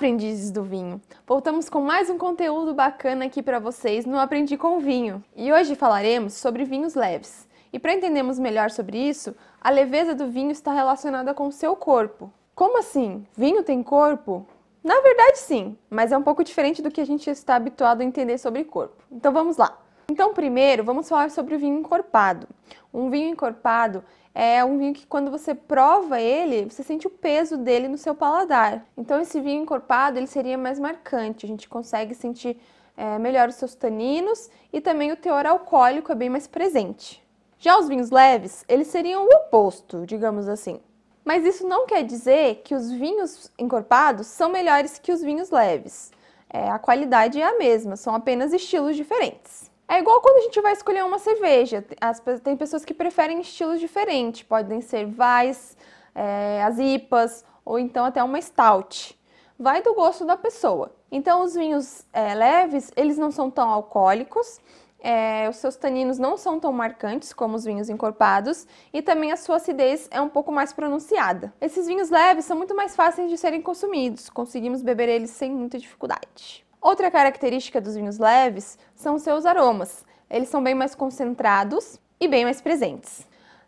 Aprendizes do vinho! Voltamos com mais um conteúdo bacana aqui para vocês no Aprendi com Vinho. E hoje falaremos sobre vinhos leves. E para entendermos melhor sobre isso, a leveza do vinho está relacionada com o seu corpo. Como assim? Vinho tem corpo? Na verdade, sim, mas é um pouco diferente do que a gente está habituado a entender sobre corpo. Então vamos lá. Então, primeiro, vamos falar sobre o vinho encorpado. Um vinho encorpado é um vinho que quando você prova ele, você sente o peso dele no seu paladar. Então esse vinho encorpado ele seria mais marcante, a gente consegue sentir é, melhor os seus taninos e também o teor alcoólico é bem mais presente. Já os vinhos leves, eles seriam o oposto, digamos assim. Mas isso não quer dizer que os vinhos encorpados são melhores que os vinhos leves. É, a qualidade é a mesma, são apenas estilos diferentes. É igual quando a gente vai escolher uma cerveja. As, tem pessoas que preferem estilos diferentes. Podem ser vais, é, as IPAs ou então até uma stout. Vai do gosto da pessoa. Então os vinhos é, leves, eles não são tão alcoólicos. É, os seus taninos não são tão marcantes como os vinhos encorpados e também a sua acidez é um pouco mais pronunciada. Esses vinhos leves são muito mais fáceis de serem consumidos, conseguimos beber eles sem muita dificuldade. Outra característica dos vinhos leves são seus aromas. Eles são bem mais concentrados e bem mais presentes,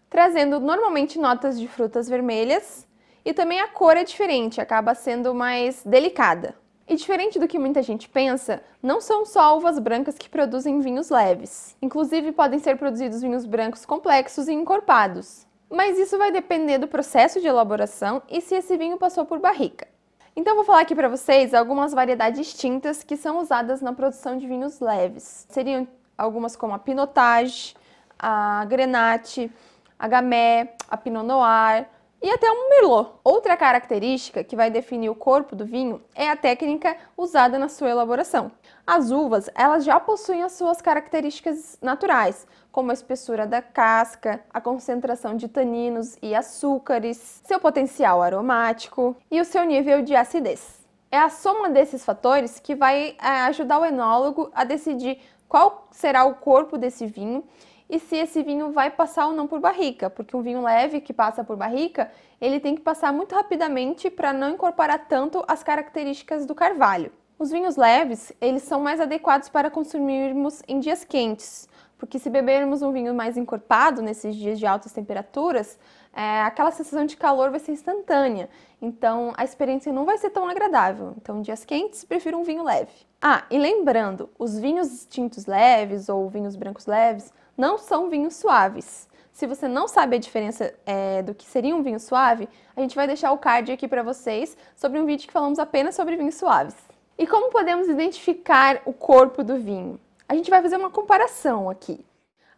trazendo normalmente notas de frutas vermelhas e também a cor é diferente, acaba sendo mais delicada. E diferente do que muita gente pensa, não são só uvas brancas que produzem vinhos leves. Inclusive, podem ser produzidos vinhos brancos complexos e encorpados. Mas isso vai depender do processo de elaboração e se esse vinho passou por barrica. Então vou falar aqui para vocês algumas variedades tintas que são usadas na produção de vinhos leves. Seriam algumas como a Pinotage, a Grenache, a Gamay, a Pinot Noir e até um Merlot. Outra característica que vai definir o corpo do vinho é a técnica usada na sua elaboração. As uvas, elas já possuem as suas características naturais, como a espessura da casca, a concentração de taninos e açúcares, seu potencial aromático e o seu nível de acidez. É a soma desses fatores que vai é, ajudar o enólogo a decidir qual será o corpo desse vinho e se esse vinho vai passar ou não por barrica, porque um vinho leve que passa por barrica, ele tem que passar muito rapidamente para não incorporar tanto as características do carvalho. Os vinhos leves, eles são mais adequados para consumirmos em dias quentes, porque se bebermos um vinho mais encorpado nesses dias de altas temperaturas, é, aquela sensação de calor vai ser instantânea, então a experiência não vai ser tão agradável. Então, dias quentes, prefiro um vinho leve. Ah, e lembrando, os vinhos tintos leves ou vinhos brancos leves não são vinhos suaves. Se você não sabe a diferença é, do que seria um vinho suave, a gente vai deixar o card aqui para vocês sobre um vídeo que falamos apenas sobre vinhos suaves. E como podemos identificar o corpo do vinho? A gente vai fazer uma comparação aqui.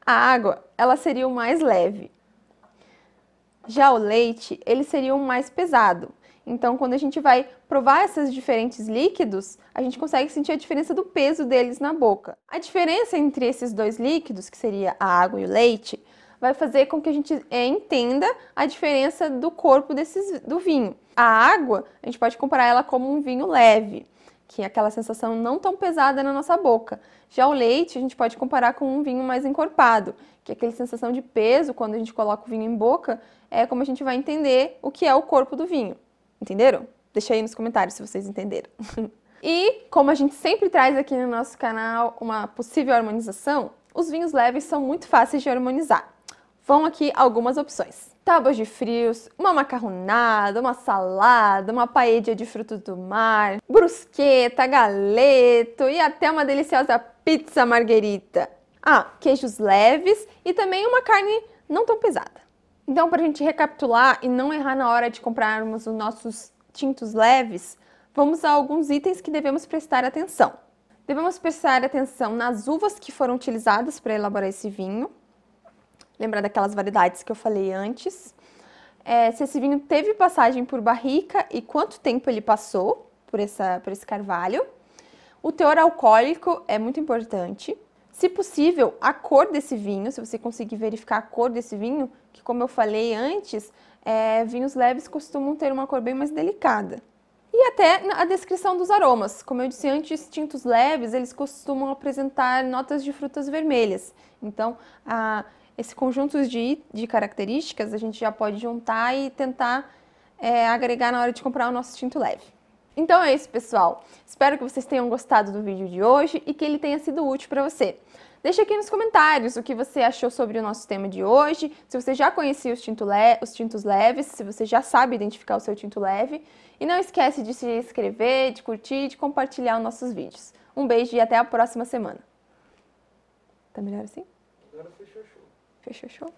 A água, ela seria o mais leve. Já o leite, ele seria o mais pesado. Então, quando a gente vai provar esses diferentes líquidos, a gente consegue sentir a diferença do peso deles na boca. A diferença entre esses dois líquidos, que seria a água e o leite, vai fazer com que a gente é, entenda a diferença do corpo desses, do vinho. A água, a gente pode comparar ela como um vinho leve, que é aquela sensação não tão pesada na nossa boca. Já o leite, a gente pode comparar com um vinho mais encorpado, que é aquela sensação de peso quando a gente coloca o vinho em boca, é como a gente vai entender o que é o corpo do vinho. Entenderam? Deixa aí nos comentários se vocês entenderam. e como a gente sempre traz aqui no nosso canal uma possível harmonização, os vinhos leves são muito fáceis de harmonizar. Vão aqui algumas opções. Tábuas de frios, uma macarronada, uma salada, uma paella de frutos do mar, brusqueta, galeto e até uma deliciosa pizza marguerita. Ah, queijos leves e também uma carne não tão pesada. Então, para a gente recapitular e não errar na hora de comprarmos os nossos tintos leves, vamos a alguns itens que devemos prestar atenção. Devemos prestar atenção nas uvas que foram utilizadas para elaborar esse vinho. Lembrar daquelas variedades que eu falei antes. É, se esse vinho teve passagem por barrica e quanto tempo ele passou por, essa, por esse carvalho. O teor alcoólico é muito importante. Se possível, a cor desse vinho, se você conseguir verificar a cor desse vinho, que como eu falei antes, é, vinhos leves costumam ter uma cor bem mais delicada. E até a descrição dos aromas. Como eu disse antes, tintos leves, eles costumam apresentar notas de frutas vermelhas. Então, a, esse conjunto de, de características a gente já pode juntar e tentar é, agregar na hora de comprar o nosso tinto leve. Então é isso, pessoal. Espero que vocês tenham gostado do vídeo de hoje e que ele tenha sido útil para você. Deixa aqui nos comentários o que você achou sobre o nosso tema de hoje, se você já conhecia os, tinto le os tintos leves, se você já sabe identificar o seu tinto leve. E não esquece de se inscrever, de curtir e de compartilhar os nossos vídeos. Um beijo e até a próxima semana. Tá melhor assim? Agora fechou show. Fechou show?